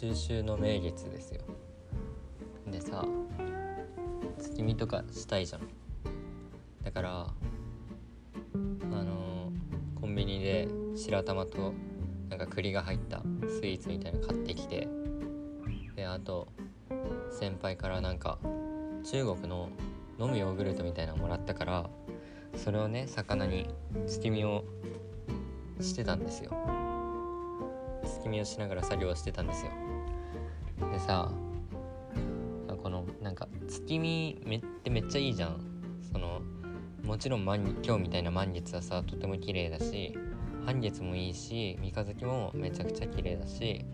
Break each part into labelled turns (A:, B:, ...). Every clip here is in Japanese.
A: 中秋の名月ですよ。でさ月見とかしたいじゃん。だからあのー、コンビニで白玉となんか栗が入ったスイーツみたいなの買ってきてであと先輩からなんか中国の飲むヨーグルトみたいなのもらったからそれをね魚に月見をしてたんですよ。月見をしながら作業してたんですよ。でさこのなんか月見めってめっちゃいいじゃん。そのもちろん満今日みたいな満月はさとても綺麗だし半月もいいし三日月もめちゃくちゃ綺麗だし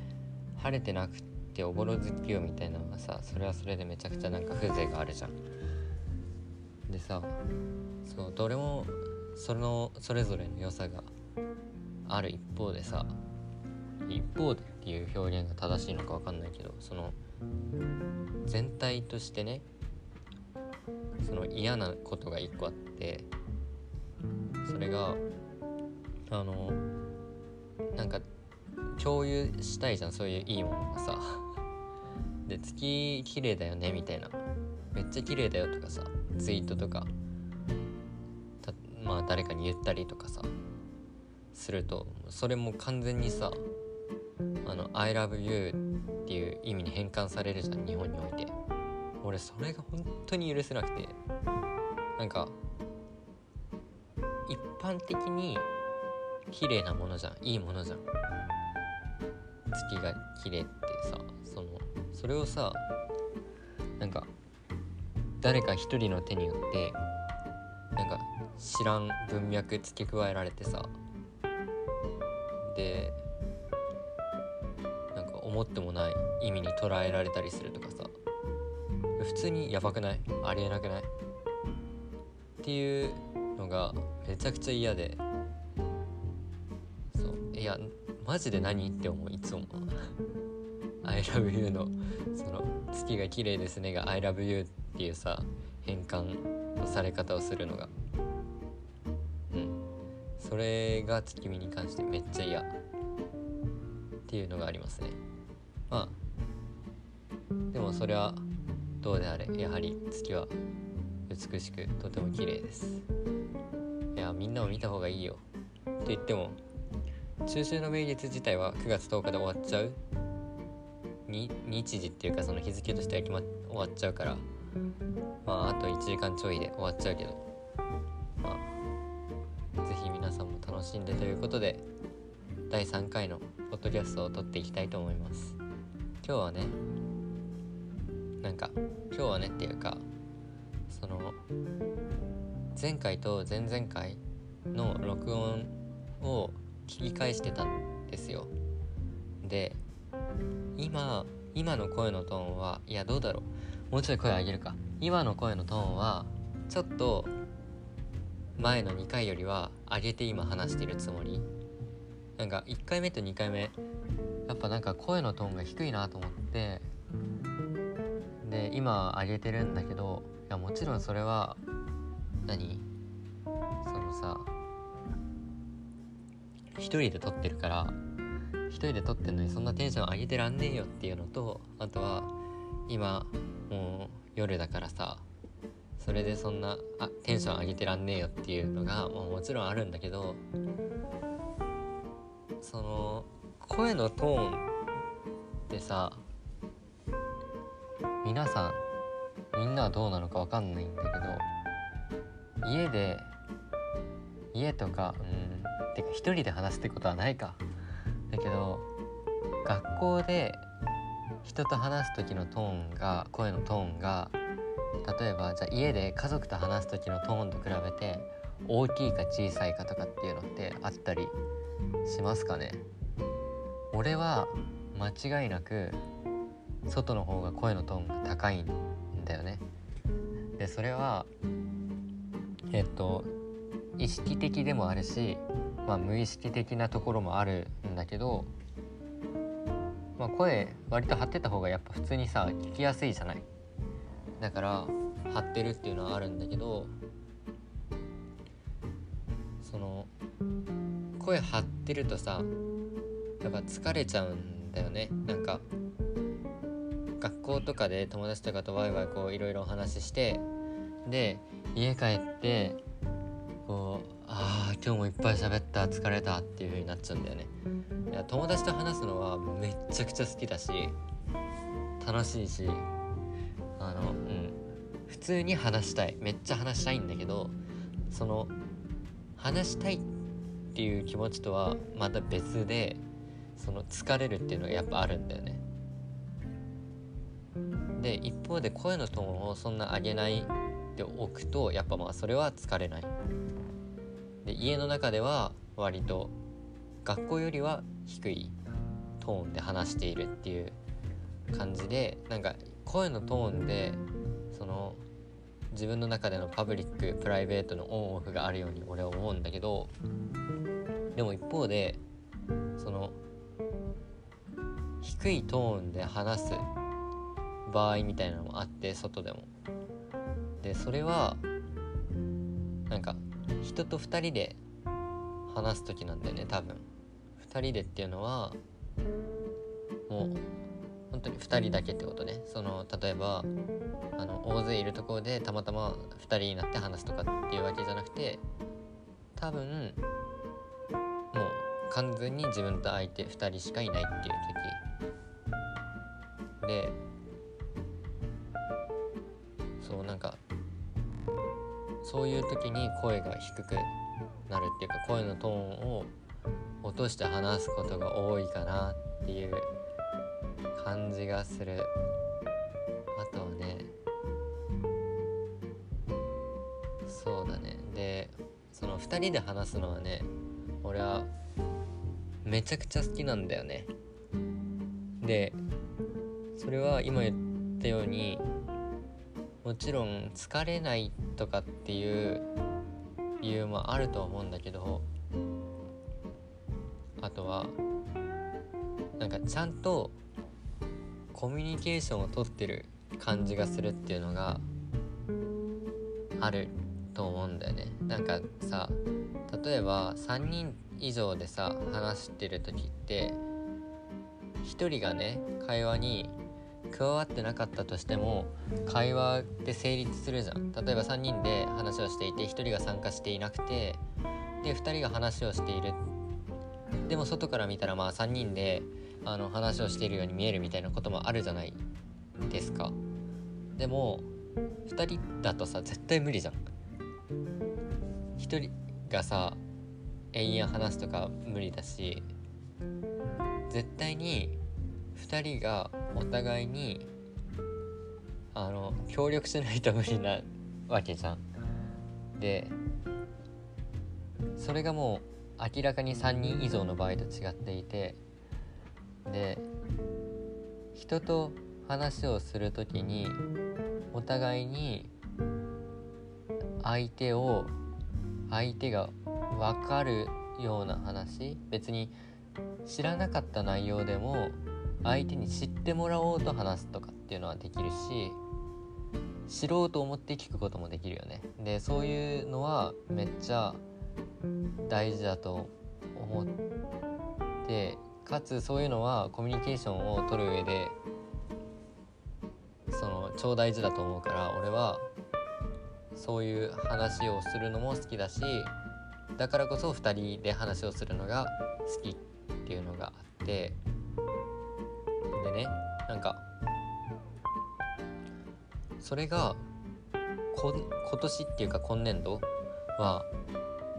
A: 晴れてなくておぼろ月夜みたいなのがさそれはそれでめちゃくちゃなんか風情があるじゃん。でさそうどれもそのそれぞれの良さがある一方でさ一方でっていう表現が正しいのか分かんないけどその全体としてねその嫌なことが一個あってそれがあのなんか共有したいじゃんそういういいものがさ。で月綺麗だよねみたいな。めっちゃ綺麗だよとかさツイートとかまあ誰かに言ったりとかさするとそれも完全にさあの「I love you」っていう意味に変換されるじゃん日本において。俺それが本当に許せなくて。なんか一般的に綺麗なものじゃん。いいものじゃん。月が綺麗ってさそのそれをさなんか誰か一人の手によってなんか知らん文脈付け加えられてさ。で思ってもない意味に捉えられたりするとかさ。普通にやばくない？ありえなくない？っていうのがめちゃくちゃ嫌で。そう。いやマジで何って思ういつも。I love you のその月が綺麗ですねが I love you っていうさ変換のされ方をするのが。うん。それが月見に関してめっちゃ嫌っていうのがありますね。でもそれはどうであれやはり月は美しくとても綺麗です。いやみんなも見た方がいいよ。と言っても中秋の名月自体は9月10日で終わっちゃう。に日時っていうかその日付としては決ま終わっちゃうから。まああと1時間ちょいで終わっちゃうけど。まあ是非皆さんも楽しんでということで第3回のポッドキャストを撮っていきたいと思います。今日はねなんか今日はねっていうかその前回と前々回の録音を聞き返してたんですよ。で今今の声のトーンはいやどうだろう。もうちょい声上げるか。今の声のトーンはちょっと前の2回よりは上げて今話してるつもり。なんか1回目と2回目やっぱなんか声のトーンが低いなと思ってで今上げてるんだけどいやもちろんそれは何？そのさ一人で撮ってるから一人で撮ってんのにそんなテンション上げてらんねえよっていうのとあとは今もう夜だからさそれでそんなあテンション上げてらんねえよっていうのがもうもちろんあるんだけどその声のトーンってさ皆さんみんなはどうなのか分かんないんだけど家で家とかうんてか一人で話すってことはないか。だけど学校で人と話す時のトーンが声のトーンが例えばじゃあ家で家族と話す時のトーンと比べて大きいか小さいかとかっていうのってあったりしますかね。俺は間違いなく外の方が声のトーンが高いんだよね。でそれはえっと意識的でもあるし、まあ、無意識的なところもあるんだけど、まあ、声割と張ってた方がやっぱ普通にさ聞きやすいじゃない？だから張ってるっていうのはあるんだけどその声張ってるとさやっぱ疲れちゃうんだよね。なんか校とかで友達とかとワイワイこういろいろお話ししてで家帰ってこうああ今日もいっぱい喋った疲れたっていう風になっちゃうんだよね。いや友達と話すのはめっちゃくちゃ好きだし楽しいしあのうん。普通に話したい。めっちゃ話したいんだけどその話したいっていう気持ちとはまた別でその疲れるっていうのがやっぱあるんだよね。で一方で声のトーンをそんな上げないでおくとやっぱまあそれは疲れない。で家の中では割と学校よりは低いトーンで話しているっていう感じでなんか声のトーンでその自分の中でのパブリックプライベートのオンオフがあるように俺は思うんだけどでも一方でその低いトーンで話す場合みたいなのもあって外でも。でそれはなんか人と2人で話す時なんだよね多分。2人でっていうのはもう本当に2人だけってことね。その例えばあの大勢いるところでたまたま2人になって話すとかっていうわけじゃなくて多分もう完全に自分と相手2人しかいないっていう時。でなんかそういう時に声が低くなるっていうか声のトーンを落として話すことが多いかなっていう感じがする。あとはねそうだね。でその2人で話すのはね俺はめちゃくちゃ好きなんだよね。でそれは今言ったようにもちろん疲れないとかっていう理由もあると思うんだけどあとはなんかちゃんとコミュニケーションをとってる感じがするっていうのがあると思うんだよね。なんかさ例えば3人以上でさ話してる時って1人がね会話に加わってなかったとしても会話で成立するじゃん。例えば3人で話をしていて1人が参加していなくてで2人が話をしている。でも外から見たらまあ3人であの話をしているように見えるみたいなこともあるじゃない。ですか。でも2人だとさ絶対無理じゃん。1人がさ延々話すとか無理だし絶対に2人がお互いにあの協力しないと無理なわけじゃん。でそれがもう明らかに3人以上の場合と違っていてで人と話をする時にお互いに相手を相手が分かるような話別に知らなかった内容でも相手に知ってもらおうと話すとかっていうのはできるし知ろうと思って聞くこともできるよね。でそういうのはめっちゃ大事だと思ってかつそういうのはコミュニケーションを取る上でその超大事だと思うから俺はそういう話をするのも好きだしだからこそ2人で話をするのが好きっていうのがあってでねなんかそれがこ今年っていうか今年度は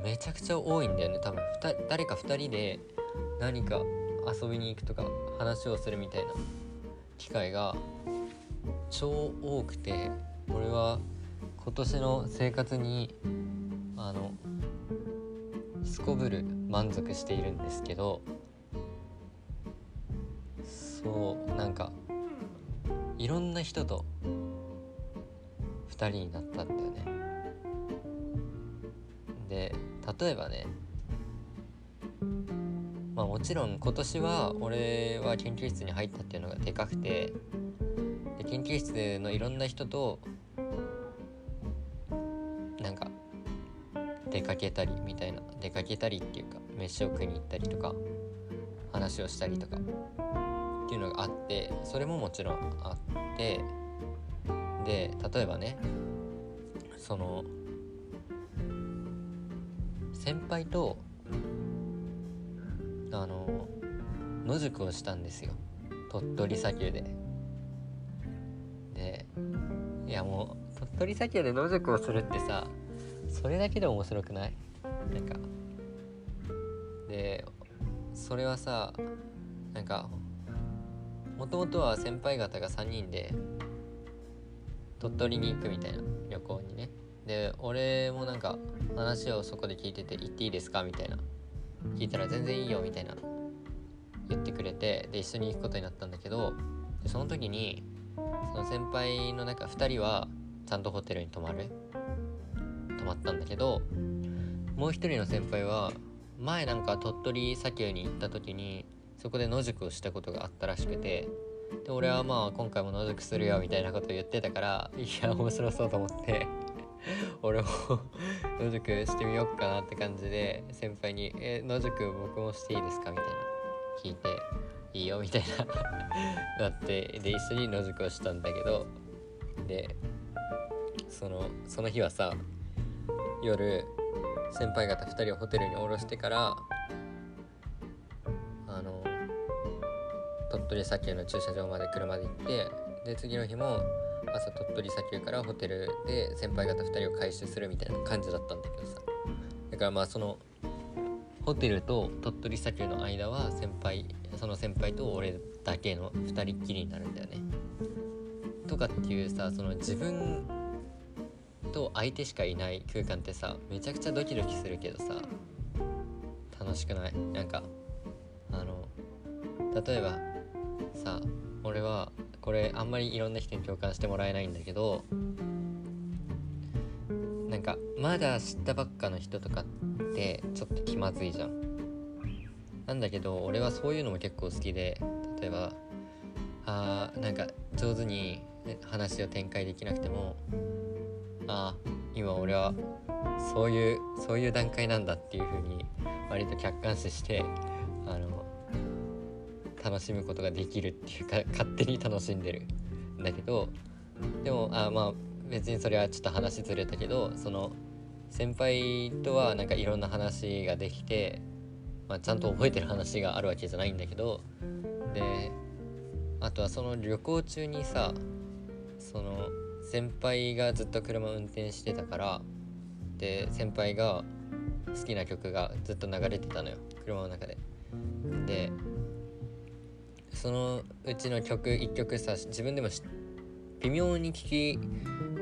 A: めちゃくちゃ多いんだよね多分。誰か2人で何か遊びに行くとか話をするみたいな機会が超多くて俺は今年の生活にあのすこぶる満足しているんですけどそうなんかいろんな人と2人になったんだよね。で例えばねまあもちろん今年は俺は研究室に入ったっていうのがでかくてで研究室のいろんな人となんか出かけたりみたいな出かけたりっていうか飯を食いに行ったりとか話をしたりとかっていうのがあってそれももちろんあってで例えばねその先輩とあの野宿をしたんですよ。鳥取砂丘で。でいやもう鳥取砂丘で野宿をするってさそれだけで面白くない？なんか。でそれはさなんかもともとは先輩方が3人で鳥取に行くみたいな旅行にね。で俺もなんか話をそこで聞いてて行っていいですか？みたいな。聞いたら全然いいよみたいな。言ってくれてで一緒に行くことになったんだけどでその時にその先輩の中2人はちゃんとホテルに泊まる？泊まったんだけどもう一人の先輩は前なんか鳥取砂丘に行った時にそこで野宿をしたことがあったらしくてで俺はまあ今回も野宿するよみたいなことを言ってたからいや面白そうと思って 俺も 野宿してみようかなって感じで先輩に「え野宿僕もしていいですか?」みたいな聞いて「いいよ」みたいな なってで一緒に野宿をしたんだけどでそのその日はさ夜先輩方2人をホテルに降ろしてから鳥取砂丘の駐車場まで車で行ってで次の日も朝鳥取砂丘からホテルで先輩方2人を回収するみたいな感じだったんだけどさだからまあそのホテルと鳥取砂丘の間は先輩その先輩と俺だけの2人っきりになるんだよね。とかっていうさその自分と相手しかいない空間ってさめちゃくちゃドキドキするけどさ楽しくない？なんかあの例えばさ俺はこれあんまりいろんな人に共感してもらえないんだけどなんかまだ知ったばっかの人とかってちょっと気まずいじゃん。なんだけど俺はそういうのも結構好きで例えばあーなんか上手に話を展開できなくてもああ今俺はそういうそういう段階なんだっていう風に割と客観視してあの楽しむことができるっていうか 勝手に楽しんでるんだけどでもあまあ別にそれはちょっと話ずれたけどその先輩とはなんかいろんな話ができて、まあ、ちゃんと覚えてる話があるわけじゃないんだけどであとはその旅行中にさその先輩がずっと車運転してたからで先輩が好きな曲がずっと流れてたのよ車の中で。でそのうちの曲1曲さ自分でも微妙に聴き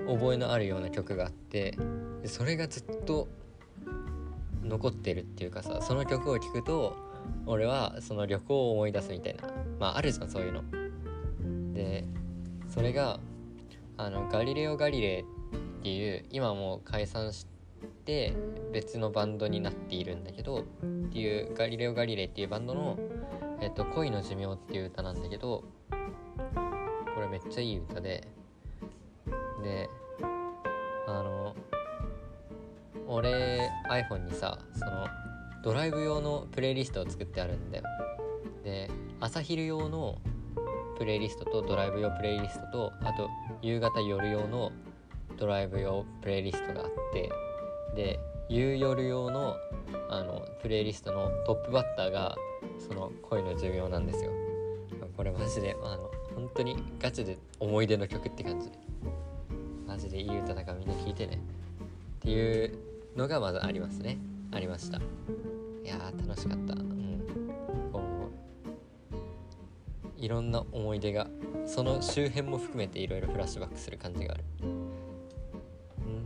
A: 覚えのあるような曲があってそれがずっと残ってるっていうかさその曲を聴くと俺はその旅行を思い出すみたいなまああるじゃんそういうの。でそれがあのガリレオ・ガリレイっていう今もう解散して別のバンドになっているんだけどっていうガリレオ・ガリレイっていうバンドの「えっと、恋の寿命」っていう歌なんだけどこれめっちゃいい歌でであの俺 iPhone にさそのドライブ用のプレイリストを作ってあるんだよ。で朝昼用のプレイリストとドライブ用プレイリストとあと夕方夜用のドライブ用プレイリストがあってで夕夜用のあのプレイリストのトップバッターがその恋の寿命なんですよ。これマジであの本当にガチで思い出の曲って感じマジでいい歌だからみんな聴いてね。っていうのがまずありますね。ありました。いやー楽しかった。うん。こういろんな思い出がその周辺も含めていろいろフラッシュバックする感じがある。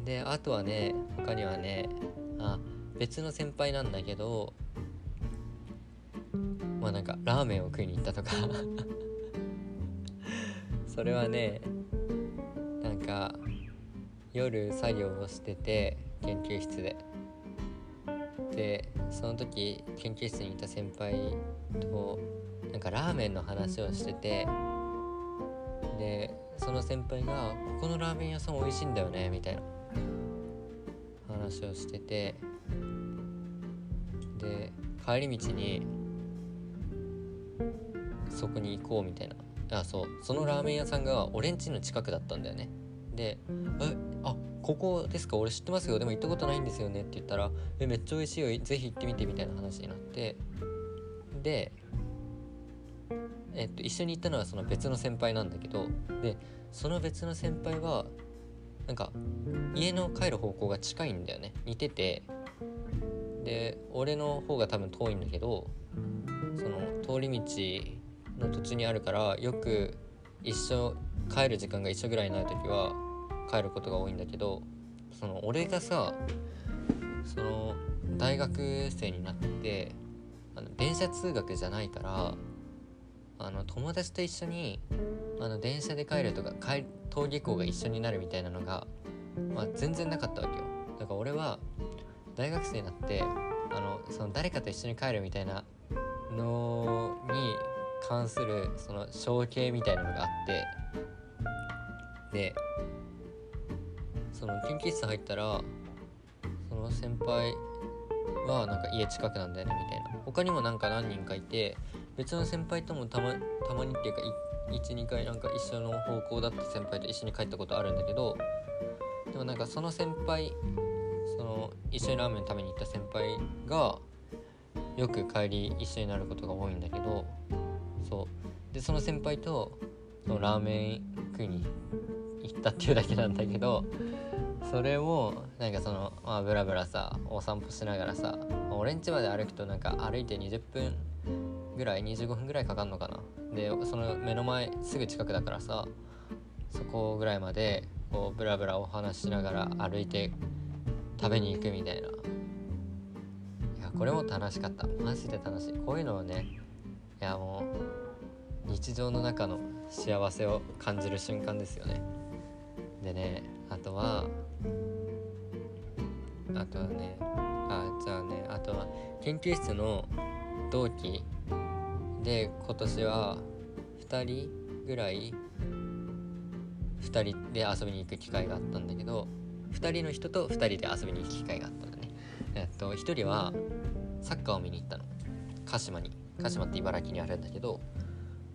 A: であとはね他にはねあ別の先輩なんだけどまあなんかラーメンを食いに行ったとか。それはねなんか夜作業をしてて研究室で。でその時研究室にいた先輩となんかラーメンの話をしてて。でその先輩が「ここのラーメン屋さん美味しいんだよね」みたいな。話をしてて。で帰り道にそこに行こうみたいな。あそう。そのラーメン屋さんが俺ん家の近くだったんだよね。で「えあここですか？俺知ってますよ。でも行ったことないんですよね」って言ったら「えめっちゃ美味しいよ。ぜひ行ってみて」みたいな話になって。でえっと、一緒に行ったのはその別の先輩なんだけどでその別の先輩はなんか家の帰る方向が近いんだよね。似てて。で俺の方が多分遠いんだけどその通り道の途中にあるからよく一緒帰る時間が一緒ぐらいになる時は帰ることが多いんだけどその俺がさその大学生になってあの電車通学じゃないからあの友達と一緒にあの電車で帰るとか帰登下校が一緒になるみたいなのが、まあ、全然なかったわけよ。だから俺は大学生になってあのその誰かと一緒に帰るみたいなのに関するその象形みたいなのがあってでその研究室入ったらその先輩はなんか家近くなんだよねみたいな。他にもなんか何人かいて別の先輩ともたまたまにっていうか12回なんか一緒の方向だった先輩と一緒に帰ったことあるんだけどでもなんかその先輩その一緒にラーメン食べに行った先輩がよく帰り一緒になることが多いんだけどそう。でその先輩とそのラーメン食いに行ったっていうだけなんだけどそれもなんかそのまあブラブラさお散歩しながらさ俺ん家まで歩くとなんか歩いて20分ぐらい25分ぐらいかかんのかな。でその目の前すぐ近くだからさそこぐらいまでこうブラブラお話しながら歩いて食べに行くみたいな。いやこれも楽しかった。マジで楽しい。こういうのをねいやもう日常の中の幸せを感じる瞬間ですよね。でねあとはあとはねあじゃあねあとは研究室の同期で今年は2人ぐらい2人で遊びに行く機会があったんだけど2人の人と2人で遊びに行く機会があったんだね。えっと1人はサッカーを見に行ったの。鹿島に。鹿島って茨城にあるんだけど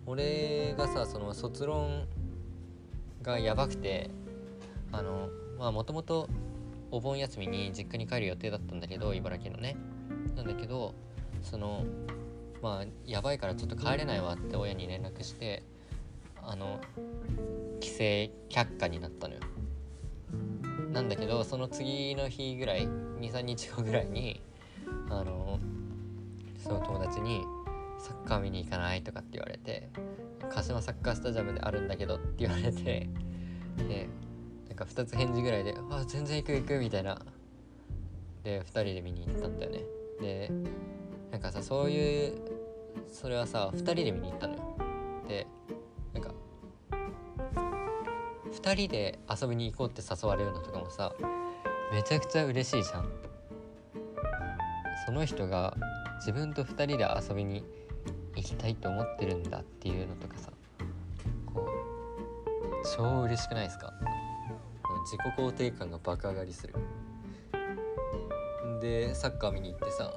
A: 俺がさその卒論がやばくてあのまあもともとお盆休みに実家に帰る予定だったんだけど茨城のね。なんだけどそのまあやばいからちょっと帰れないわって親に連絡してあの帰省却下になったのよ。なんだけどその次の日ぐらい23日後ぐらいにあのその友達に「サッカー見に行かない?」とかって言われて「鹿島サッカースタジアムであるんだけど」って言われて でなんか2つ返事ぐらいで「あ全然行く行く」みたいな。で2人で見に行ったんだよね。でなんかさそういうそれはさ2人で見に行ったのよ。でなんか2人で遊びに行こうって誘われるのとかもさめちゃくちゃ嬉しいじゃん。その人が自分と2人で遊びに行きたいと思ってるんだっていうのとかさこう超嬉しくないですか？自己肯定感が爆上がりする。でサッカー見に行ってさ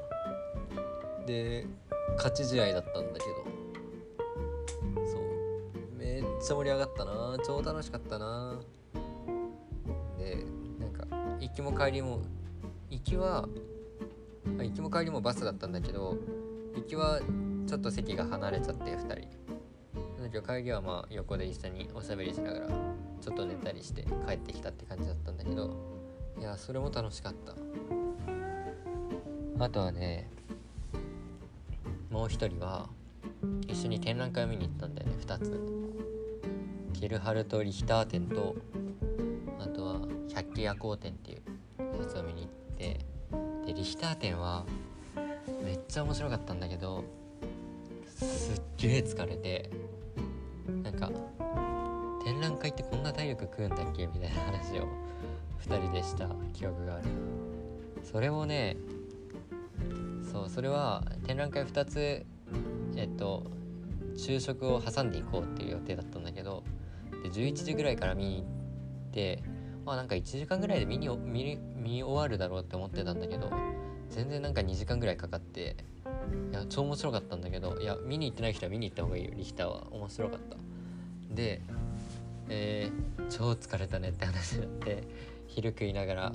A: で勝ち試合だったんだけどそうめっちゃ盛り上がったな超楽しかったな。でなんか行きも帰りも行きは行きも帰りもバスだったんだけど行きはちょっと席が離れちゃって2人。だけど帰りはまあ横で一緒におしゃべりしながらちょっと寝たりして帰ってきたって感じだったんだけどいやそれも楽しかった。あとはねもう一人は一緒に展覧会を見に行ったんだよね2つ。ケルハルト・リヒター展とあとは百鬼夜行展っていうやつを見に行ってでリヒター展はめっちゃ面白かったんだけどすっげえ疲れてなんか展覧会ってこんな体力食うんだっけみたいな話を2人でした。記憶がある。それもねそうそれは展覧会2つえっと昼食を挟んでいこうっていう予定だったんだけどで11時ぐらいから見に行ってまあなんか1時間ぐらいで見に見見終わるだろうって思ってたんだけど全然なんか2時間ぐらいかかっていや超面白かったんだけどいや見に行ってない人は見に行った方がいいよリヒターは。面白かった。でえー、超疲れたねって話になって昼食いながら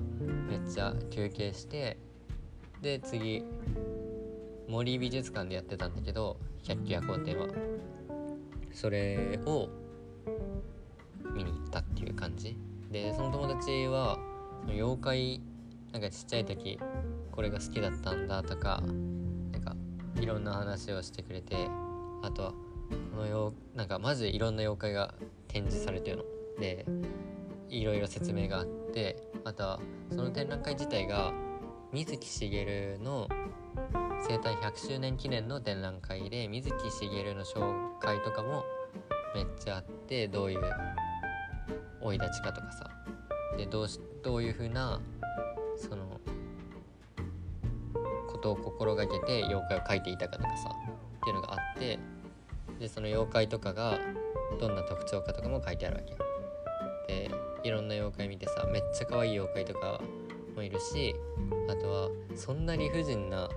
A: めっちゃ休憩してで次森美術館でやってたんだけど百鬼夜行展は。それを見に行ったっていう感じ。でその友達は妖怪なんかちっちゃい時これが好きだったんだとかいろんな話をしてくれてあとはこのよなんかマジでいろんな妖怪が展示されてるの。でいろいろ説明があってあとはその展覧会自体が水木しげるの生誕100周年記念の展覧会で水木しげるの紹介とかもめっちゃあってどういう生い立ちかとかさ。でどうしどういう風なそのことを心がけて妖怪を描いていたかとかさっていうのがあってでその妖怪とかがどんな特徴かとかも書いてあるわけよ。でいろんな妖怪見てさめっちゃ可愛い妖怪とかもいるしあとはそんな理不尽な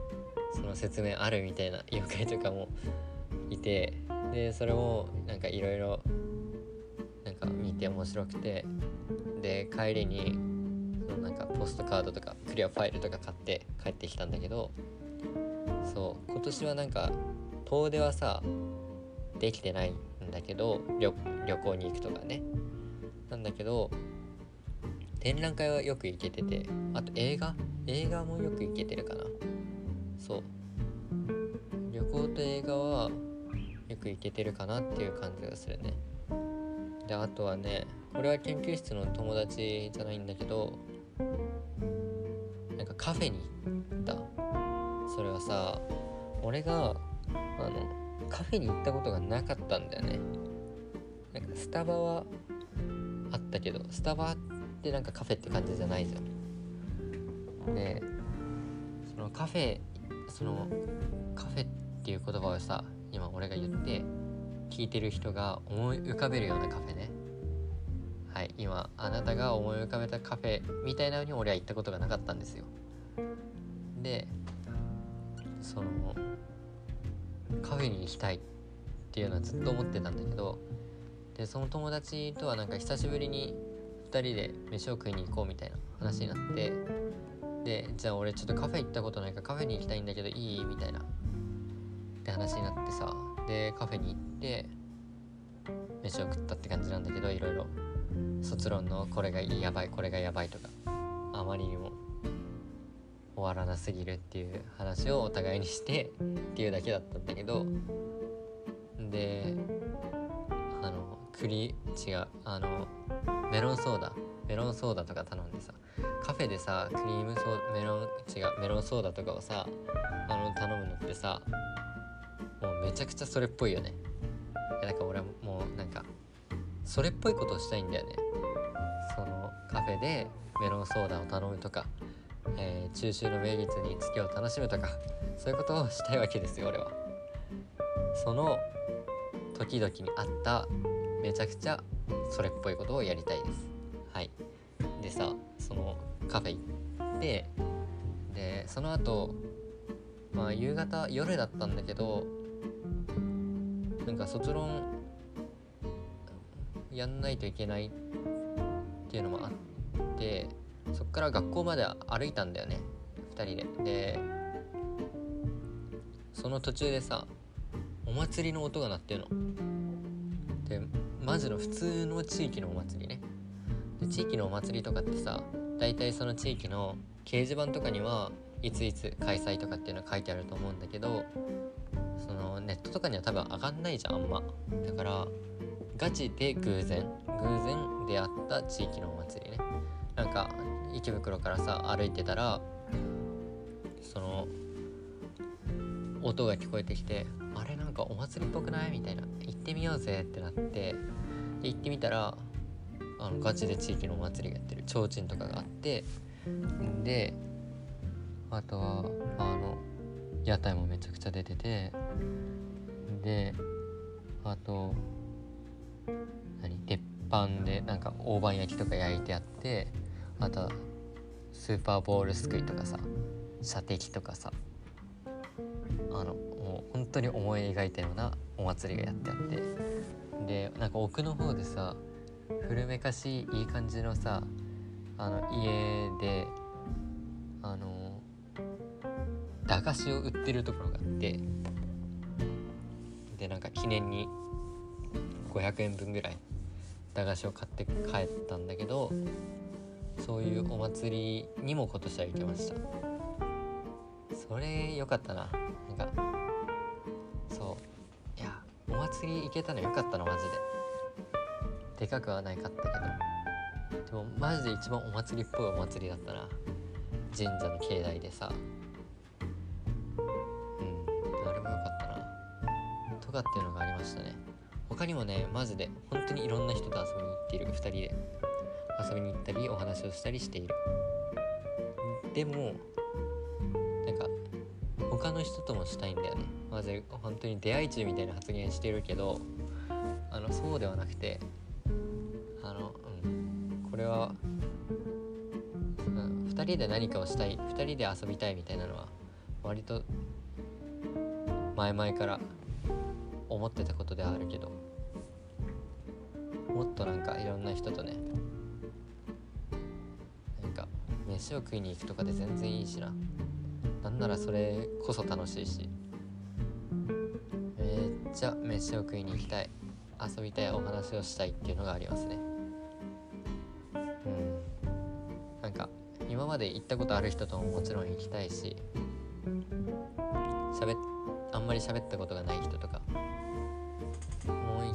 A: その説明あるみたいな妖怪とかもいてでそれもなんかいろいろなんか見て面白くてで帰りになんかポストカードとかクリアファイルとか買って帰ってきたんだけどそう今年はなんか遠出はさできてないんだけど旅行に行くとかね。なんだけど展覧会はよく行けててあと映画？映画もよく行けてるかな。そう。旅行と映画はよく行けてるかなっていう感じがするね。であとはねこれは研究室の友達じゃないんだけどなんかカフェに行った。それはさ俺があのカフェに行ったことがなかったんだよね。なんかスタバはあったけどスタバってなんかカフェって感じじゃないじゃん。でそのカフェそのカフェっていう言葉をさ今俺が言って聞いてる人が思い浮かべるようなカフェね。はい今あなたが思い浮かべたカフェみたいなのに俺は行ったことがなかったんですよ。でそのカフェに行きたいっていうのはずっと思ってたんだけどでその友達とはなんか久しぶりに2人で飯を食いに行こうみたいな話になってでじゃあ俺ちょっとカフェ行ったことないからカフェに行きたいんだけどいい？みたいな。って話になってさでカフェに行って飯を食ったって感じなんだけどいろいろ。卒論のこれがやばいこれがやばいとかあまりにも終わらなすぎるっていう話をお互いにしてっていうだけだったんだけどであの栗違うあのメロンソーダメロンソーダとか頼んでさカフェでさクリームソーメロン違うメロンソーダとかをさあの頼むのってさもうめちゃくちゃそれっぽいよね。いやだから俺もうなんかそれっぽいことをしたいんだよね。そのカフェでメロンソーダを頼むとか、えー、中秋の名月に月を楽しむとかそういうことをしたいわけですよ俺は。その時々にあっためちゃくちゃそれっぽいことをやりたいです。はい。でさそのカフェ行ってでその後まあ夕方夜だったんだけどなんか卒論やんないといけないっていうのもあってそっから学校まで歩いたんだよね2人で。でその途中でさお祭りの音が鳴ってるの。でマジの普通の地域のお祭りね。で地域のお祭りとかってさ大体その地域の掲示板とかにはいついつ開催とかっていうのは書いてあると思うんだけどそのネットとかには多分上がんないじゃんあんま。だからガチで偶然？偶然出会った地域のお祭りね。なんか池袋からさ歩いてたらその音が聞こえてきてあれなんかお祭りっぽくない？みたいな。行ってみようぜってなってで行ってみたらあのガチで地域のお祭りやってる。提灯とかがあってであとはあの屋台もめちゃくちゃ出ててであと何鉄板でなんか大判焼きとか焼いてあってあとスーパーボールすくいとかさ射的とかさあのもう本当に思い描いたようなお祭りがやってあって。でなんか奥の方でさ古めかしいいい感じのさあの家であの駄菓子を売ってるところがあって。でなんか記念に500円分ぐらい駄菓子を買って帰ったんだけどそういうお祭りにも今年は行けました。それ良かったな。なんかそう。いやお祭り行けたの良かったなマジで。でかくはないかったけど。でもマジで一番お祭りっぽいお祭りだったな。神社の境内でさ。うん。あれも良かったな。とかっていうのがありましたね。他にもねマジで本当にいろんな人と遊びに行っている。2人で。遊びに行ったりお話をしたりしている。でもなんか他の人ともしたいんだよね。まず本当に出会い中みたいな発言してるけどあのそうではなくてあの、うん、これは、うん、2人で何かをしたい2人で遊びたいみたいなのは割と前々から思ってたことではあるけどもっとなんかいろんな人とねなんか飯を食いに行くとかで全然いいしな。なんならそれこそ楽しいし。めっちゃ飯を食いに行きたい。遊びたいお話をしたいっていうのがありますね。うん。なんか今まで行ったことある人とももちろん行きたいし喋あんまり喋ったことがない人とか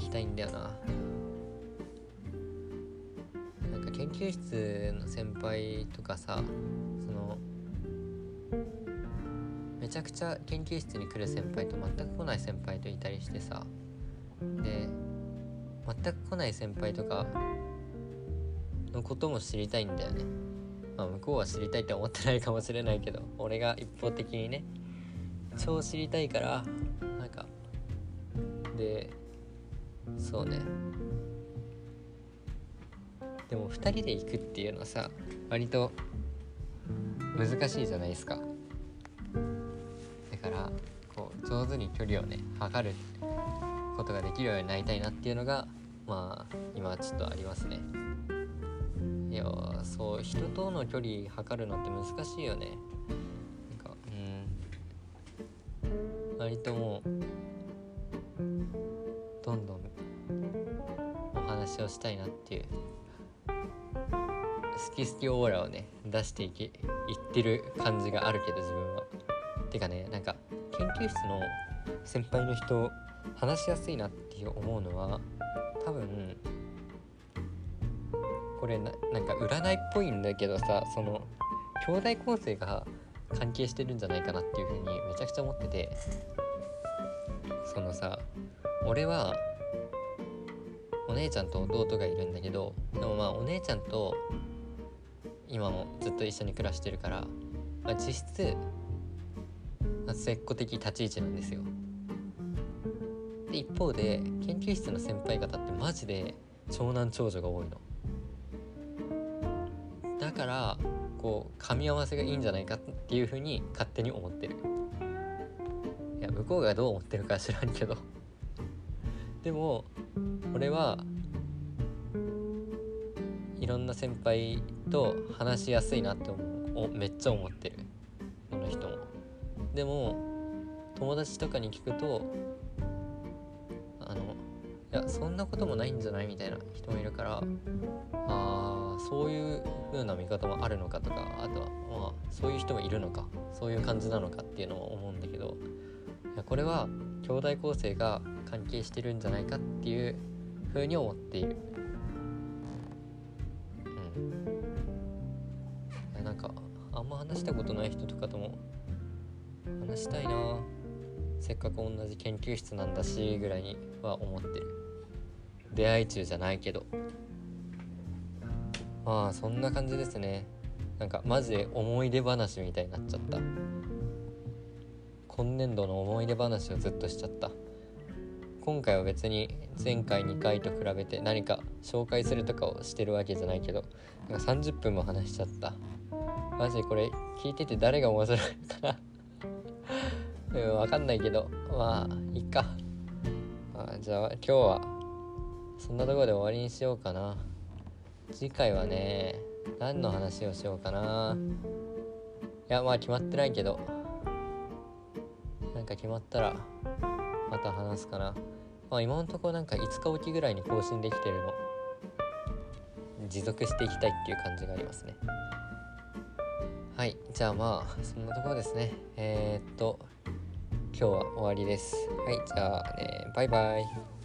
A: きたいんだよな。なんか研究室の先輩とかさそのめちゃくちゃ研究室に来る先輩と全く来ない先輩といたりしてさで全く来ない先輩とかのことも知りたいんだよね。まあ向こうは知りたいって思ってないかもしれないけど俺が一方的にね超知りたいからなんかでそうね。でも2人で行くっていうのはさ割と難しいじゃないですか。だからこう上手に距離をね測ることができるようになりたいなっていうのがまあ今ちょっとありますね。いやそう人との距離測るのって難しいよね。なんかうん。割ともうどんどん話をしたいなっていう好き好きオーラをね出していけいってる感じがあるけど自分は。てかねなんか研究室の先輩の人話しやすいなって思うのは多分これななんか占いっぽいんだけどさその兄弟構成が関係してるんじゃないかなっていうふうにめちゃくちゃ思っててそのさ俺はお姉ちゃんと弟がいるんだけどでもまあお姉ちゃんと今もずっと一緒に暮らしてるから、まあ、実質、まあ、末っ子的立ち位置なんですよ。で一方で研究室の先輩方ってマジで長男長女が多いの。だからこう噛み合わせがいいんじゃないかっていうふうに勝手に思ってる。いや向こうがどう思ってるか知らんけどでも俺はいろんな先輩と話しやすいなって思うめっちゃ思ってる。この人も。でも友達とかに聞くとあのいやそんなこともないんじゃないみたいな人もいるからあーそういう風な見方もあるのかとかあとはまあそういう人もいるのかそういう感じなのかっていうのを思うんだけどいやこれは兄弟構成が関係してるんじゃないかっていう風に思っている。うん。なんかあんま話したことない人とかとも話したいな。せっかく同じ研究室なんだしぐらいには思ってる。出会い中じゃないけど。まあそんな感じですね。なんかマジで思い出話みたいになっちゃった。今年度の思い出話をずっとしちゃった。今回は別に前回2回と比べて何か紹介するとかをしてるわけじゃないけどなんか30分も話しちゃった。マジこれ聞いてて誰が面白いかな？うん分かんないけど。まあいっか。あじゃあ今日はそんなとこで終わりにしようかな。次回はね何の話をしようかな。いやまあ決まってないけど。なんか決まったらまた話すかな。まあ今のところなんか5日おきぐらいに更新できてるの。持続していきたいっていう感じがありますね。はいじゃあまあそんなところですね。えー、っと今日は終わりです。はいじゃあねバイバイ。